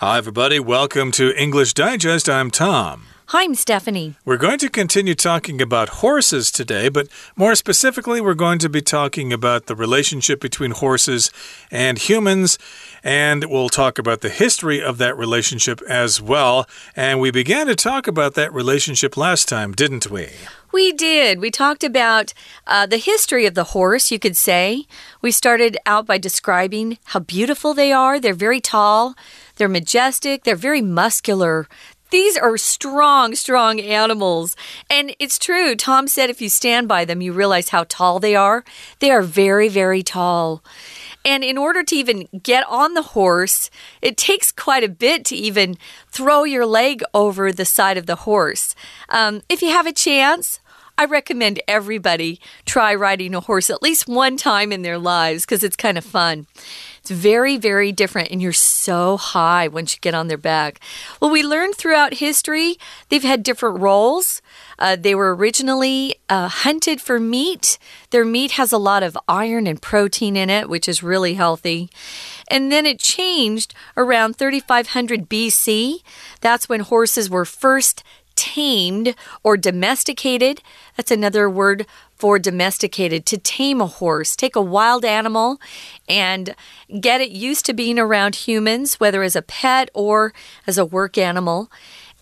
Hi, everybody. Welcome to English Digest. I'm Tom. Hi, I'm Stephanie. We're going to continue talking about horses today, but more specifically, we're going to be talking about the relationship between horses and humans, and we'll talk about the history of that relationship as well. And we began to talk about that relationship last time, didn't we? We did. We talked about uh, the history of the horse, you could say. We started out by describing how beautiful they are. They're very tall. They're majestic, they're very muscular. These are strong, strong animals. And it's true. Tom said if you stand by them, you realize how tall they are. They are very, very tall. And in order to even get on the horse, it takes quite a bit to even throw your leg over the side of the horse. Um, if you have a chance, I recommend everybody try riding a horse at least one time in their lives because it's kind of fun. It's very, very different, and you're so high once you get on their back. Well, we learned throughout history they've had different roles. Uh, they were originally uh, hunted for meat. Their meat has a lot of iron and protein in it, which is really healthy. And then it changed around 3500 BC. That's when horses were first tamed or domesticated. That's another word for domesticated. To tame a horse, take a wild animal and get it used to being around humans, whether as a pet or as a work animal.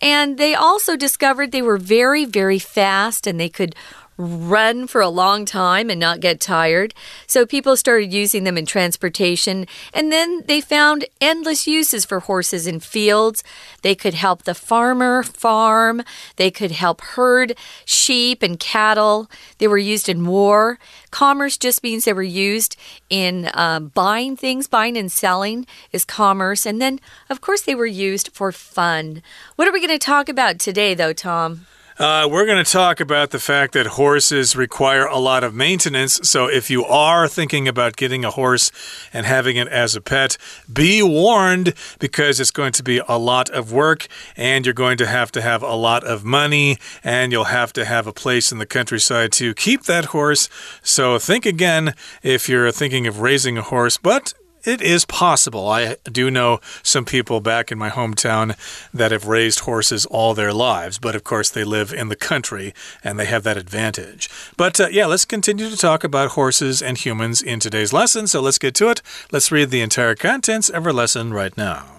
And they also discovered they were very, very fast and they could run for a long time and not get tired. So people started using them in transportation. And then they found endless uses for horses in fields. They could help the farmer farm, they could help herd sheep and cattle. They were used in war. Commerce just means they were used in um, buying things, buying and selling is commerce. And then, of course, they were used for fun. What are we going to talk about today, though, Tom? Uh, we're going to talk about the fact that horses require a lot of maintenance. So, if you are thinking about getting a horse and having it as a pet, be warned because it's going to be a lot of work and you're going to have to have a lot of money and you'll have to have a place in the countryside to keep that horse. So, think again if you're thinking of raising a horse, but it is possible. I do know some people back in my hometown that have raised horses all their lives, but of course they live in the country and they have that advantage. But uh, yeah, let's continue to talk about horses and humans in today's lesson. So let's get to it. Let's read the entire contents of our lesson right now.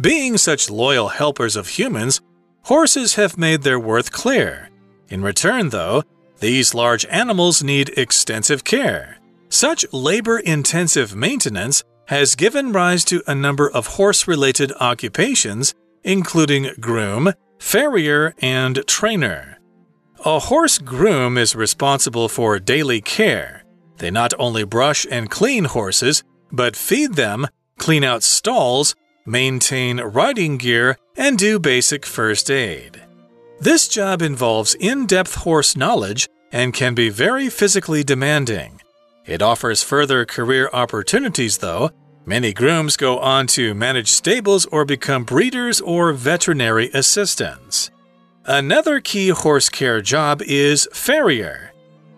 Being such loyal helpers of humans, horses have made their worth clear. In return, though, these large animals need extensive care. Such labor intensive maintenance has given rise to a number of horse related occupations, including groom, farrier, and trainer. A horse groom is responsible for daily care. They not only brush and clean horses, but feed them, clean out stalls, maintain riding gear, and do basic first aid. This job involves in depth horse knowledge and can be very physically demanding. It offers further career opportunities, though. Many grooms go on to manage stables or become breeders or veterinary assistants. Another key horse care job is farrier.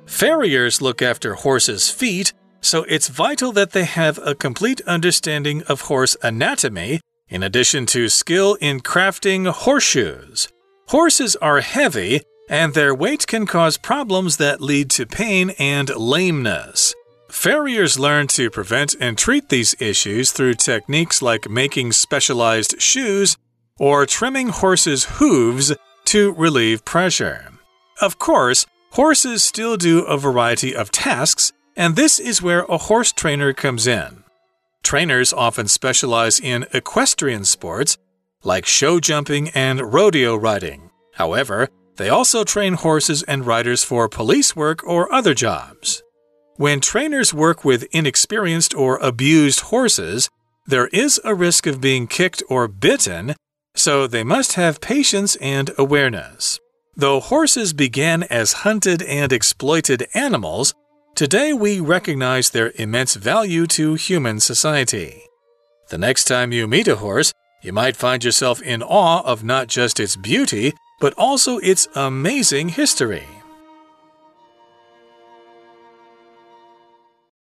Farriers look after horses' feet, so it's vital that they have a complete understanding of horse anatomy, in addition to skill in crafting horseshoes. Horses are heavy, and their weight can cause problems that lead to pain and lameness. Farriers learn to prevent and treat these issues through techniques like making specialized shoes or trimming horses' hooves to relieve pressure. Of course, horses still do a variety of tasks, and this is where a horse trainer comes in. Trainers often specialize in equestrian sports like show jumping and rodeo riding. However, they also train horses and riders for police work or other jobs. When trainers work with inexperienced or abused horses, there is a risk of being kicked or bitten, so they must have patience and awareness. Though horses began as hunted and exploited animals, today we recognize their immense value to human society. The next time you meet a horse, you might find yourself in awe of not just its beauty, but also its amazing history.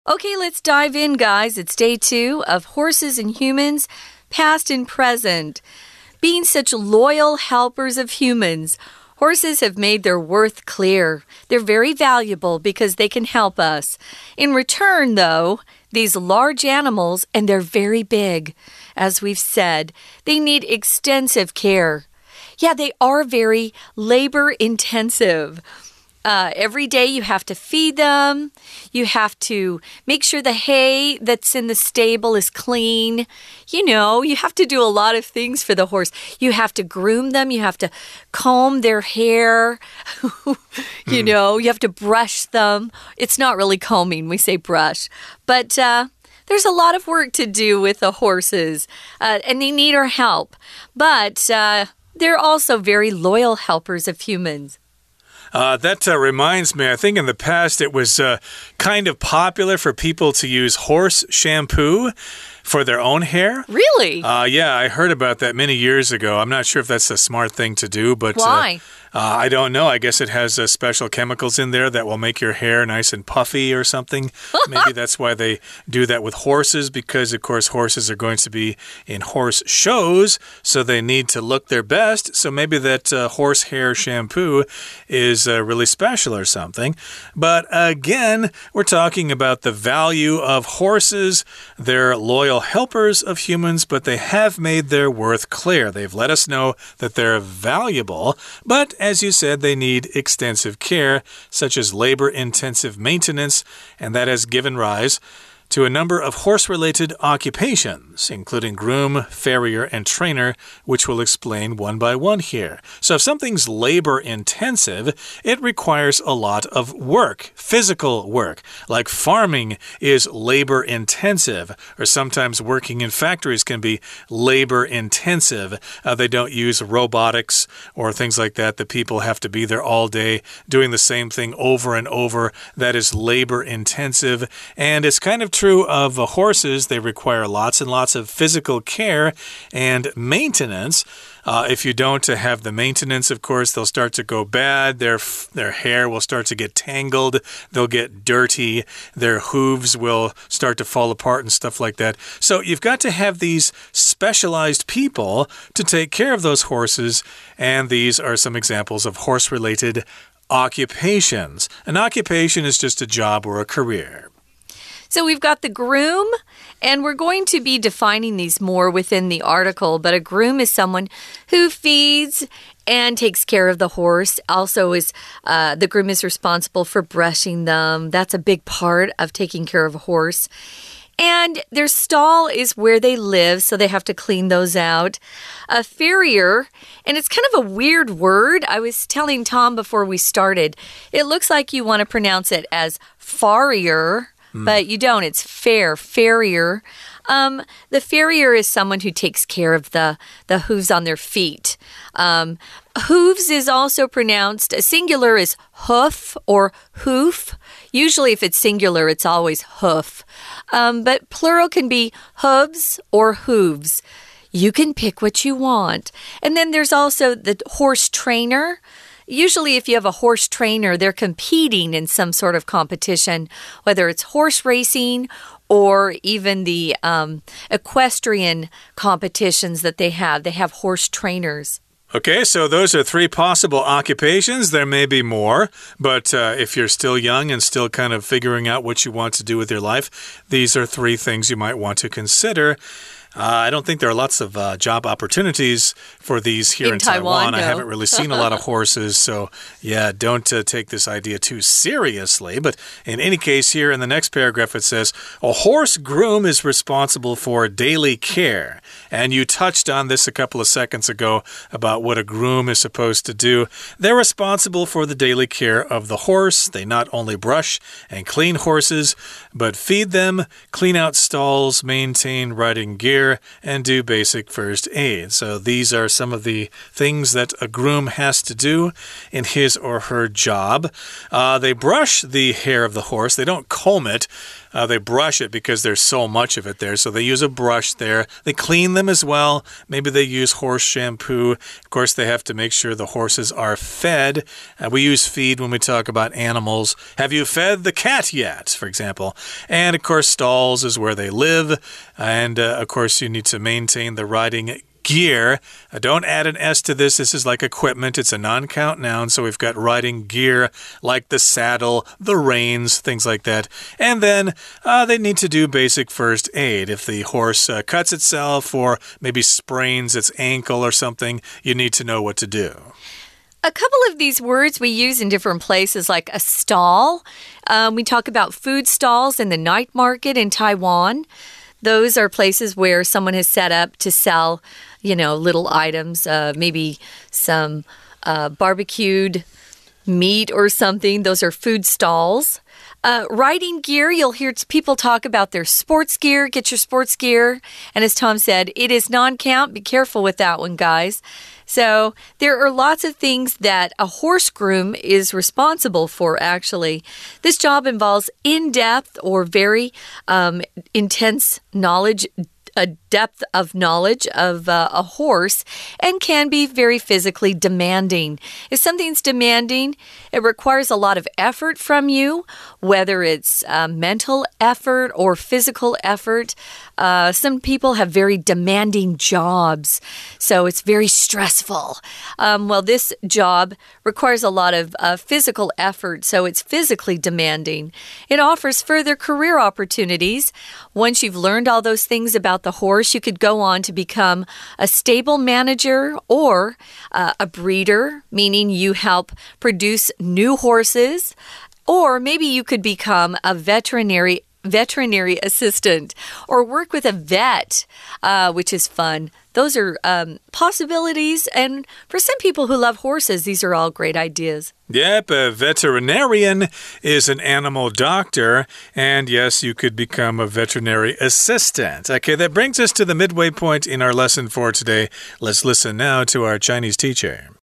Okay, let's dive in, guys. It's day two of Horses and Humans, Past and Present. Being such loyal helpers of humans, horses have made their worth clear. They're very valuable because they can help us. In return, though, these large animals, and they're very big, as we've said, they need extensive care. Yeah, they are very labor intensive. Uh, every day you have to feed them. You have to make sure the hay that's in the stable is clean. You know, you have to do a lot of things for the horse. You have to groom them. You have to comb their hair. you mm. know, you have to brush them. It's not really combing, we say brush. But, uh, there's a lot of work to do with the horses, uh, and they need our help. But uh, they're also very loyal helpers of humans. Uh, that uh, reminds me, I think in the past it was uh, kind of popular for people to use horse shampoo for their own hair. Really? Uh, yeah, I heard about that many years ago. I'm not sure if that's a smart thing to do, but uh, why? Uh, I don't know. I guess it has uh, special chemicals in there that will make your hair nice and puffy or something. Maybe that's why they do that with horses, because, of course, horses are going to be in horse shows, so they need to look their best. So maybe that uh, horse hair shampoo is uh, really special or something. But again, we're talking about the value of horses. They're loyal helpers of humans, but they have made their worth clear. They've let us know that they're valuable, but as you said, they need extensive care, such as labor intensive maintenance, and that has given rise to a number of horse related occupations, including groom, farrier, and trainer, which we'll explain one by one here. So, if something's labor intensive, it requires a lot of work, physical work, like farming is labor intensive, or sometimes working in factories can be labor intensive. Uh, they don't use robotics or things like that. The people have to be there all day doing the same thing over and over. That is labor intensive, and it's kind of true of uh, horses. They require lots and lots of physical care and maintenance. Uh, if you don't have the maintenance, of course, they'll start to go bad. Their their hair will start to get tangled. They'll get dirty. Their hooves will start to fall apart and stuff like that. So you've got to have these specialized people to take care of those horses. And these are some examples of horse-related occupations. An occupation is just a job or a career. So we've got the groom, and we're going to be defining these more within the article. But a groom is someone who feeds and takes care of the horse. Also, is uh, the groom is responsible for brushing them. That's a big part of taking care of a horse. And their stall is where they live, so they have to clean those out. A farrier, and it's kind of a weird word. I was telling Tom before we started, it looks like you want to pronounce it as farrier mm. but you don't. It's fair, farrier. Um, the farrier is someone who takes care of the the hooves on their feet. Um, hooves is also pronounced a singular is hoof or hoof. Usually, if it's singular, it's always hoof. Um, but plural can be hooves or hooves. You can pick what you want. And then there's also the horse trainer. Usually, if you have a horse trainer, they're competing in some sort of competition, whether it's horse racing or even the um, equestrian competitions that they have. They have horse trainers. Okay, so those are three possible occupations. There may be more, but uh, if you're still young and still kind of figuring out what you want to do with your life, these are three things you might want to consider. Uh, I don't think there are lots of uh, job opportunities for these here in, in Taiwan. Taiwan. No. I haven't really seen a lot of horses, so yeah, don't uh, take this idea too seriously. But in any case, here in the next paragraph, it says a horse groom is responsible for daily care. And you touched on this a couple of seconds ago about what a groom is supposed to do. They're responsible for the daily care of the horse. They not only brush and clean horses, but feed them, clean out stalls, maintain riding gear and do basic first aid. So these are some of the things that a groom has to do in his or her job. Uh, they brush the hair of the horse, they don't comb it. Uh, they brush it because there's so much of it there. So they use a brush there. They clean them as well. Maybe they use horse shampoo. Of course, they have to make sure the horses are fed. Uh, we use feed when we talk about animals. Have you fed the cat yet, for example? And of course, stalls is where they live. And uh, of course, you need to maintain the riding gear. Uh, don't add an S to this. This is like equipment. It's a non count noun. So we've got riding gear like the saddle, the reins, things like that. And then uh, they need to do basic first aid. If the horse uh, cuts itself or maybe sprains its ankle or something, you need to know what to do. A couple of these words we use in different places, like a stall. Um, we talk about food stalls in the night market in Taiwan. Those are places where someone has set up to sell you know, little items, uh, maybe some uh, barbecued meat or something. Those are food stalls. Uh, riding gear, you'll hear people talk about their sports gear. Get your sports gear. And as Tom said, it is non count. Be careful with that one, guys. So there are lots of things that a horse groom is responsible for, actually. This job involves in depth or very um, intense knowledge a depth of knowledge of uh, a horse and can be very physically demanding. If something's demanding, it requires a lot of effort from you, whether it's uh, mental effort or physical effort. Uh, some people have very demanding jobs, so it's very stressful. Um, well, this job requires a lot of uh, physical effort, so it's physically demanding. It offers further career opportunities. Once you've learned all those things about the horse, you could go on to become a stable manager or uh, a breeder, meaning you help produce new horses. Or maybe you could become a veterinary veterinary assistant or work with a vet, uh, which is fun. Those are um, possibilities. And for some people who love horses, these are all great ideas. Yep, a veterinarian is an animal doctor. And yes, you could become a veterinary assistant. Okay, that brings us to the midway point in our lesson for today. Let's listen now to our Chinese teacher.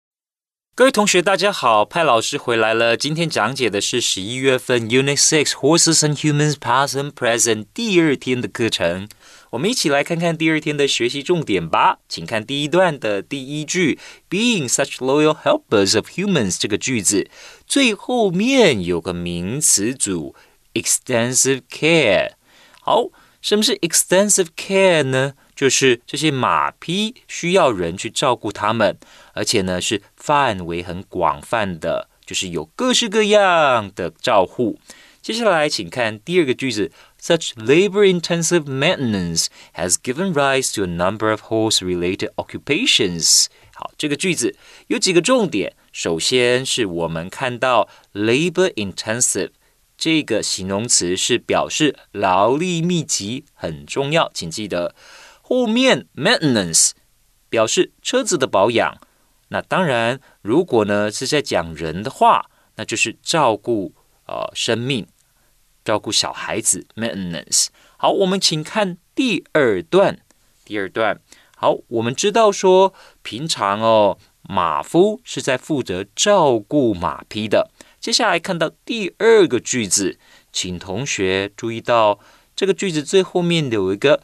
各位同学，大家好，派老师回来了。今天讲解的是十一月份 Unit Six Horses and Humans Past and Present 第二天的课程。我们一起来看看第二天的学习重点吧。请看第一段的第一句，Being such loyal helpers of humans 这个句子最后面有个名词组 extensive care。好，什么是 extensive care 呢？就是这些马匹需要人去照顾它们，而且呢是范围很广泛的，就是有各式各样的照护。接下来，请看第二个句子：Such labor-intensive maintenance has given rise to a number of horse-related occupations。好，这个句子有几个重点。首先是我们看到 labor-intensive 这个形容词是表示劳力密集，很重要，请记得。后面 maintenance 表示车子的保养，那当然，如果呢是在讲人的话，那就是照顾呃生命，照顾小孩子 maintenance。好，我们请看第二段。第二段，好，我们知道说，平常哦，马夫是在负责照顾马匹的。接下来看到第二个句子，请同学注意到这个句子最后面有一个。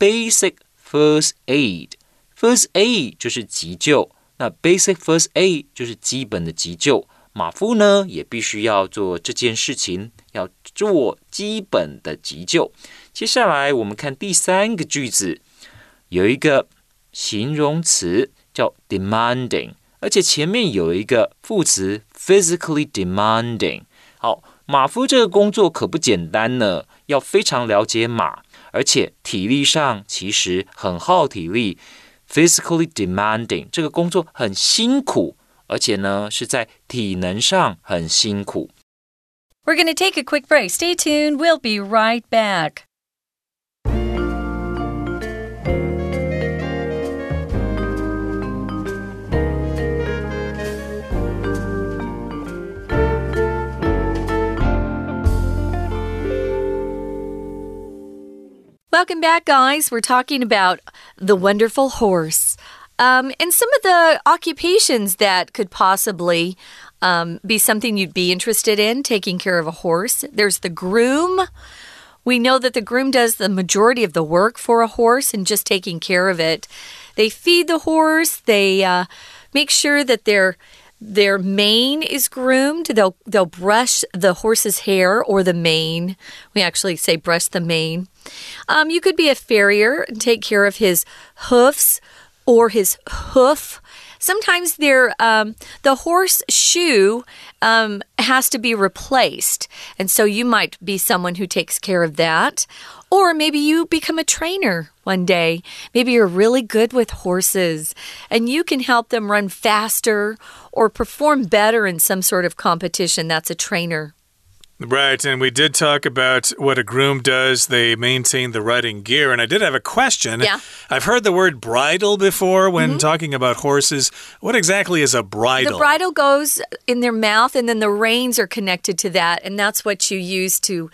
Basic first aid，first aid 就是急救，那 basic first aid 就是基本的急救。马夫呢也必须要做这件事情，要做基本的急救。接下来我们看第三个句子，有一个形容词叫 demanding，而且前面有一个副词 physically demanding。好，马夫这个工作可不简单呢，要非常了解马。而且体力上其实很耗体力，physically demanding 这个工作很辛苦，而且呢是在体能上很辛苦。We're going to take a quick break. Stay tuned. We'll be right back. Welcome back, guys. We're talking about the wonderful horse. Um, and some of the occupations that could possibly um, be something you'd be interested in taking care of a horse. There's the groom. We know that the groom does the majority of the work for a horse and just taking care of it. They feed the horse, they uh, make sure that their their mane is groomed. They'll they'll brush the horse's hair or the mane. We actually say brush the mane. Um, you could be a farrier and take care of his hoofs or his hoof. Sometimes um, the horse shoe um, has to be replaced. And so you might be someone who takes care of that. Or maybe you become a trainer one day. Maybe you're really good with horses and you can help them run faster or perform better in some sort of competition. That's a trainer. Right, and we did talk about what a groom does. They maintain the riding gear. And I did have a question. Yeah. I've heard the word bridle before when mm -hmm. talking about horses. What exactly is a bridle? The bridle goes in their mouth, and then the reins are connected to that. And that's what you use to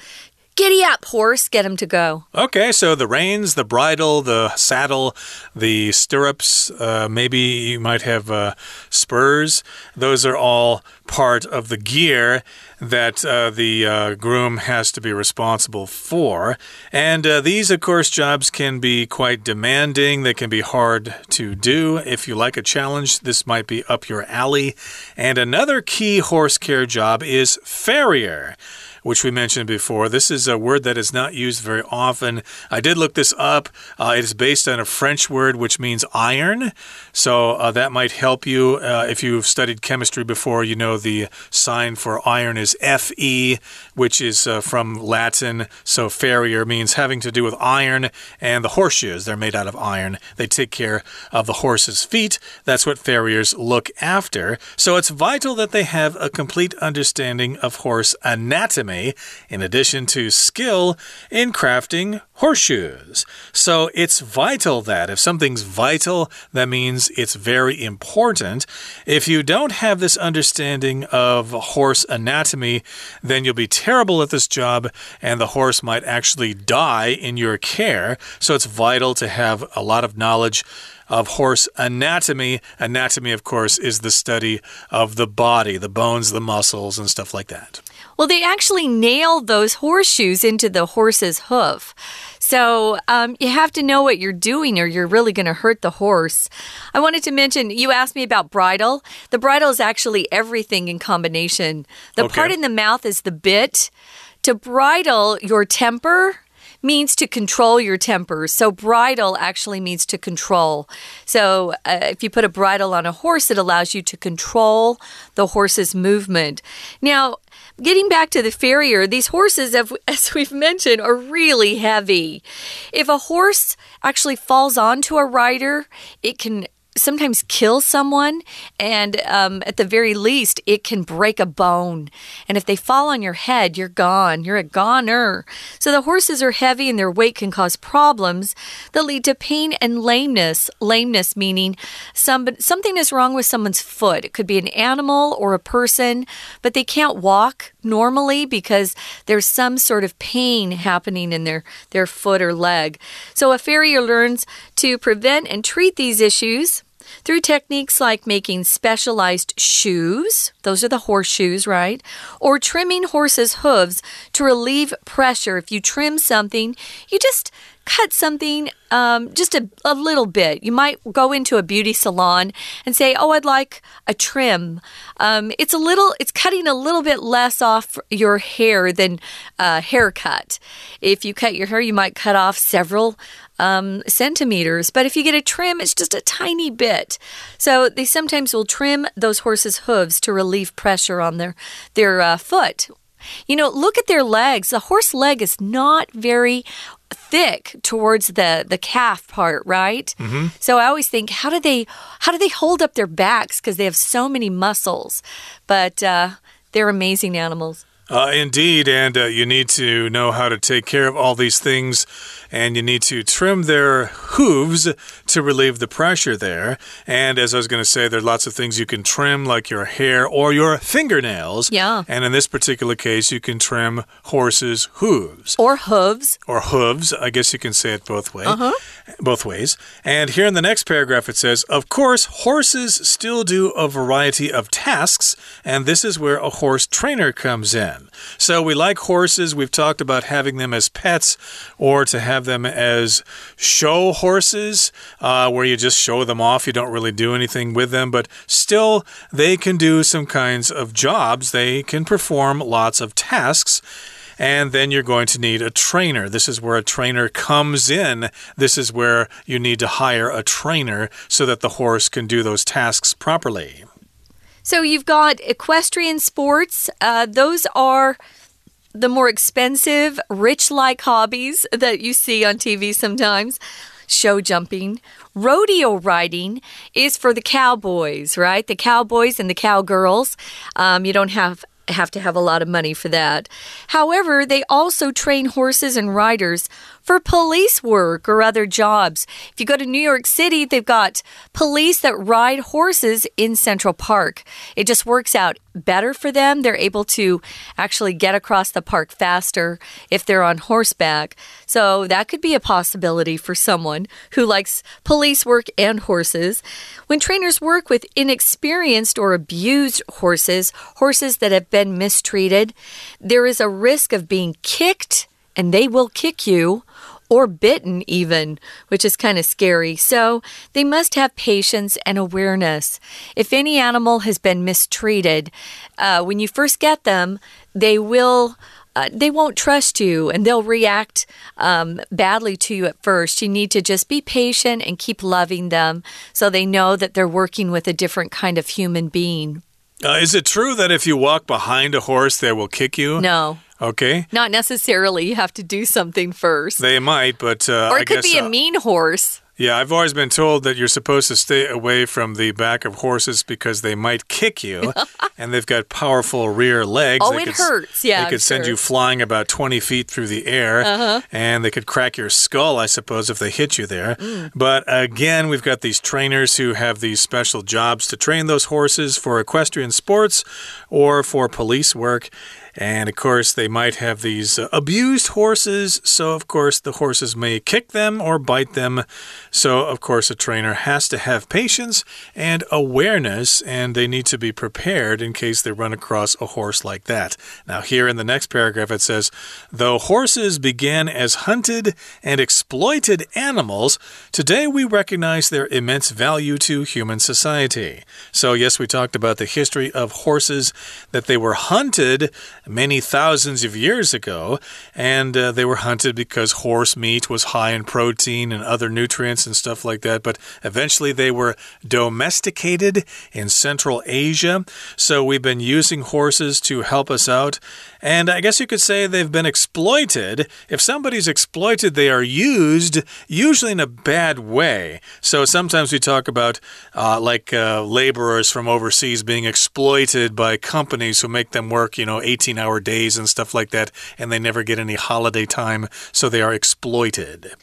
Giddy up, horse. Get him to go. Okay, so the reins, the bridle, the saddle, the stirrups, uh, maybe you might have uh, spurs. Those are all part of the gear that uh, the uh, groom has to be responsible for. And uh, these, of course, jobs can be quite demanding. They can be hard to do. If you like a challenge, this might be up your alley. And another key horse care job is farrier which we mentioned before. This is a word that is not used very often. I did look this up. Uh, it is based on a French word which means iron. So uh, that might help you. Uh, if you've studied chemistry before, you know the sign for iron is Fe, which is uh, from Latin. So farrier means having to do with iron. And the horseshoes, they're made out of iron. They take care of the horse's feet. That's what farriers look after. So it's vital that they have a complete understanding of horse anatomy in addition to skill in crafting horseshoes. So it's vital that if something's vital, that means it's very important. If you don't have this understanding of horse anatomy, then you'll be terrible at this job and the horse might actually die in your care. So it's vital to have a lot of knowledge of horse anatomy. Anatomy, of course, is the study of the body, the bones, the muscles, and stuff like that. Well, they actually nailed those horseshoes into the horse's hoof. So um, you have to know what you're doing or you're really going to hurt the horse. I wanted to mention, you asked me about bridle. The bridle is actually everything in combination. The okay. part in the mouth is the bit. To bridle your temper, means to control your temper. So, bridle actually means to control. So, uh, if you put a bridle on a horse, it allows you to control the horse's movement. Now, getting back to the farrier, these horses, as we've mentioned, are really heavy. If a horse actually falls onto a rider, it can sometimes kill someone, and um, at the very least, it can break a bone. And if they fall on your head, you're gone. You're a goner. So the horses are heavy, and their weight can cause problems that lead to pain and lameness. Lameness meaning some, something is wrong with someone's foot. It could be an animal or a person, but they can't walk normally because there's some sort of pain happening in their, their foot or leg. So a farrier learns to prevent and treat these issues through techniques like making specialized shoes, those are the horseshoes, right? Or trimming horses' hooves to relieve pressure. If you trim something, you just cut something um, just a, a little bit. You might go into a beauty salon and say, Oh, I'd like a trim. Um, it's a little, it's cutting a little bit less off your hair than a haircut. If you cut your hair, you might cut off several um, centimeters. But if you get a trim, it's just a tiny bit. So they sometimes will trim those horses' hooves to relieve pressure on their, their uh, foot. You know, look at their legs. The horse leg is not very thick towards the the calf part, right? Mm -hmm. So I always think, how do they how do they hold up their backs because they have so many muscles? But uh, they're amazing animals. Uh, indeed, and uh, you need to know how to take care of all these things, and you need to trim their hooves to relieve the pressure there. And as I was going to say, there are lots of things you can trim, like your hair or your fingernails. Yeah. And in this particular case, you can trim horses' hooves. Or hooves. Or hooves. I guess you can say it both ways. Uh -huh. Both ways. And here in the next paragraph, it says, Of course, horses still do a variety of tasks, and this is where a horse trainer comes in. So we like horses. We've talked about having them as pets or to have them as show horses, uh, where you just show them off. You don't really do anything with them, but still, they can do some kinds of jobs. They can perform lots of tasks and then you're going to need a trainer. This is where a trainer comes in. This is where you need to hire a trainer so that the horse can do those tasks properly. So you've got equestrian sports. Uh, those are the more expensive, rich like hobbies that you see on TV sometimes. Show jumping. Rodeo riding is for the cowboys, right? The cowboys and the cowgirls. Um, you don't have have to have a lot of money for that. However, they also train horses and riders for police work or other jobs. If you go to New York City, they've got police that ride horses in Central Park. It just works out better for them. They're able to actually get across the park faster if they're on horseback. So that could be a possibility for someone who likes police work and horses. When trainers work with inexperienced or abused horses, horses that have been mistreated, there is a risk of being kicked and they will kick you or bitten, even, which is kind of scary. So they must have patience and awareness. If any animal has been mistreated, uh, when you first get them, they will. Uh, they won't trust you and they'll react um, badly to you at first. You need to just be patient and keep loving them so they know that they're working with a different kind of human being. Uh, is it true that if you walk behind a horse, they will kick you? No. Okay. Not necessarily. You have to do something first. They might, but uh, or it I could be a uh, mean horse. Yeah, I've always been told that you're supposed to stay away from the back of horses because they might kick you, and they've got powerful rear legs. Oh, they it could, hurts. Yeah, they could send you flying about 20 feet through the air, Uh -huh. and they could crack your skull, I suppose, if they hit you there. Mm. But again, we've got these trainers who have these special jobs to train those horses for equestrian sports or for police work. And of course, they might have these uh, abused horses. So, of course, the horses may kick them or bite them. So, of course, a trainer has to have patience and awareness, and they need to be prepared in case they run across a horse like that. Now, here in the next paragraph, it says Though horses began as hunted and exploited animals, today we recognize their immense value to human society. So, yes, we talked about the history of horses, that they were hunted many thousands of years ago, and uh, they were hunted because horse meat was high in protein and other nutrients and stuff like that. But eventually they were domesticated in Central Asia. So we've been using horses to help us out. And I guess you could say they've been exploited. If somebody's exploited, they are used, usually in a bad way. So sometimes we talk about uh, like uh, laborers from overseas being exploited by companies who make them work, you know, 18 hour days and stuff like that, and they never get any holiday time, so they are exploited.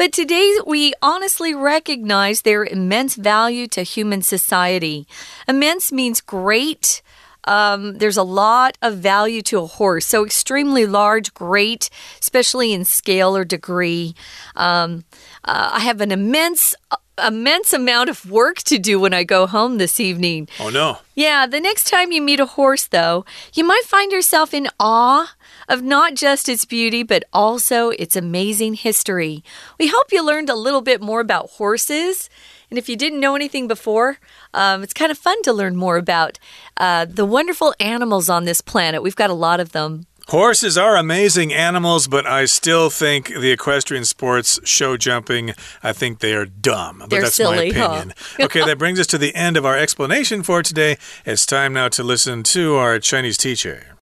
But today we honestly recognize their immense value to human society. Immense means great. Um, there's a lot of value to a horse. So, extremely large, great, especially in scale or degree. Um, uh, I have an immense, immense amount of work to do when I go home this evening. Oh, no. Yeah, the next time you meet a horse, though, you might find yourself in awe of not just its beauty, but also its amazing history. We hope you learned a little bit more about horses. And if you didn't know anything before, um, it's kind of fun to learn more about uh, the wonderful animals on this planet. We've got a lot of them. Horses are amazing animals, but I still think the equestrian sports, show jumping, I think they are dumb. But They're that's silly, my opinion. okay, that brings us to the end of our explanation for today. It's time now to listen to our Chinese teacher.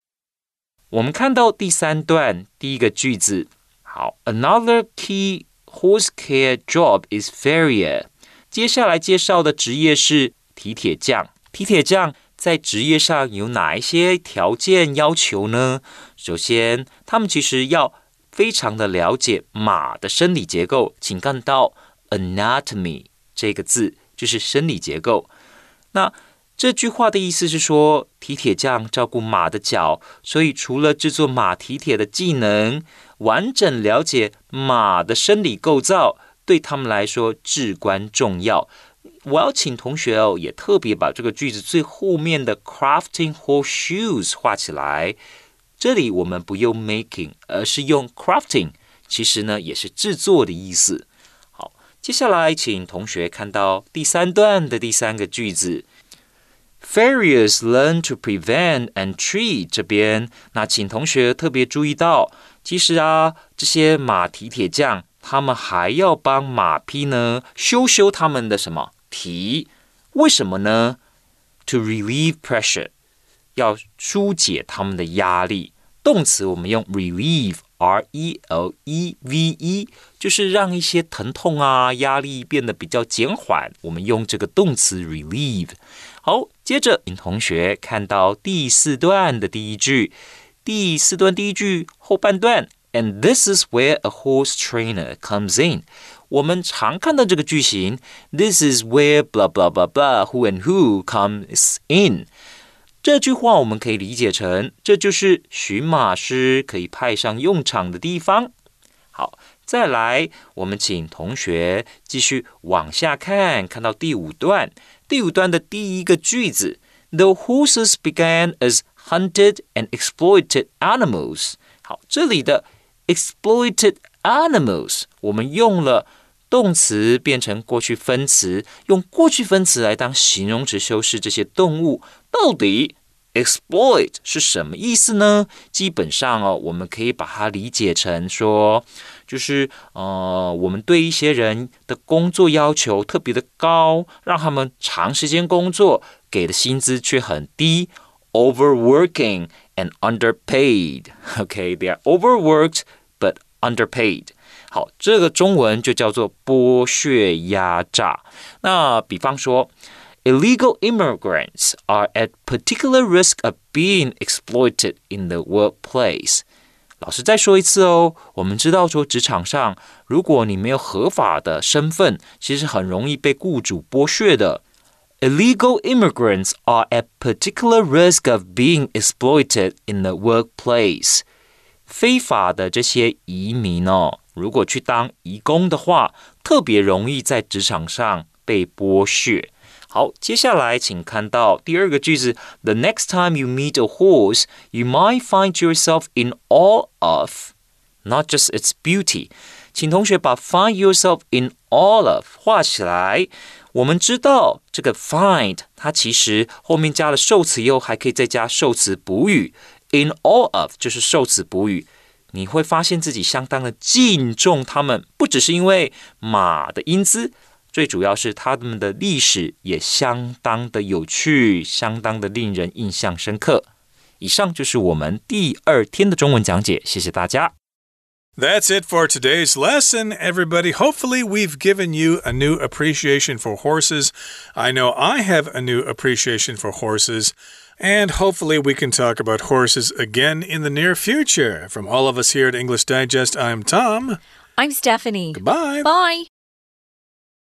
我们看到第三段第一个句子，好，Another key horse care job is farrier。接下来介绍的职业是蹄铁匠。蹄铁匠在职业上有哪一些条件要求呢？首先，他们其实要非常的了解马的生理结构，请看到 anatomy 这个字就是生理结构。那这句话的意思是说，蹄铁匠照顾马的脚，所以除了制作马蹄铁的技能，完整了解马的生理构造，对他们来说至关重要。我要请同学哦，也特别把这个句子最后面的 crafting horseshoes 画起来。这里我们不用 making，而是用 crafting，其实呢也是制作的意思。好，接下来请同学看到第三段的第三个句子 ，farriers learn to prevent and treat 这边，那请同学特别注意到，其实啊，这些马蹄铁匠他们还要帮马匹呢修修他们的什么？题，为什么呢？To relieve pressure，要疏解他们的压力。动词我们用 relieve，r e l e v e，就是让一些疼痛啊、压力变得比较减缓。我们用这个动词 relieve。好， 接着，请同学看到第四段的第一句，第四段第一句后半段，And this is where a horse trainer comes in。我们常看到这个句型，This is where blah blah blah blah who and who comes in。这句话我们可以理解成，这就是驯马师可以派上用场的地方。好，再来，我们请同学继续往下看，看到第五段，第五段的第一个句子，The horses began as hunted and exploited animals。好，这里的 exploited animals，我们用了。动词变成过去分词，用过去分词来当形容词修饰这些动物，到底 exploit 是什么意思呢？基本上哦，我们可以把它理解成说，就是呃，我们对一些人的工作要求特别的高，让他们长时间工作，给的薪资却很低，overworking and underpaid。OK，they are overworked but underpaid。好，这个中文就叫做剥削压榨。那比方说，illegal immigrants are at particular risk of being exploited in the workplace。 老师再说一次哦，我们知道说职场上，如果你没有合法的身份，其实很容易被雇主剥削的。Illegal immigrants are at particular risk of being exploited in the workplace。非法的这些移民哦。如果去当义工的话，特别容易在职场上被剥削。好，接下来请看到第二个句子：The next time you meet a horse, you might find yourself in awe of not just its beauty。请同学把 find yourself in awe of 画起来。我们知道这个 find 它其实后面加了受词以后，还可以再加受词补语。In awe of 就是受词补语。你会发现自己相当的敬重他们，不只是因为马的英姿，最主要是他们的历史也相当的有趣，相当的令人印象深刻。以上就是我们第二天的中文讲解，谢谢大家。That's it for today's lesson, everybody. Hopefully, we've given you a new appreciation for horses. I know I have a new appreciation for horses. And hopefully, we can talk about horses again in the near future. From all of us here at English Digest, I'm Tom. I'm Stephanie. Goodbye. Bye.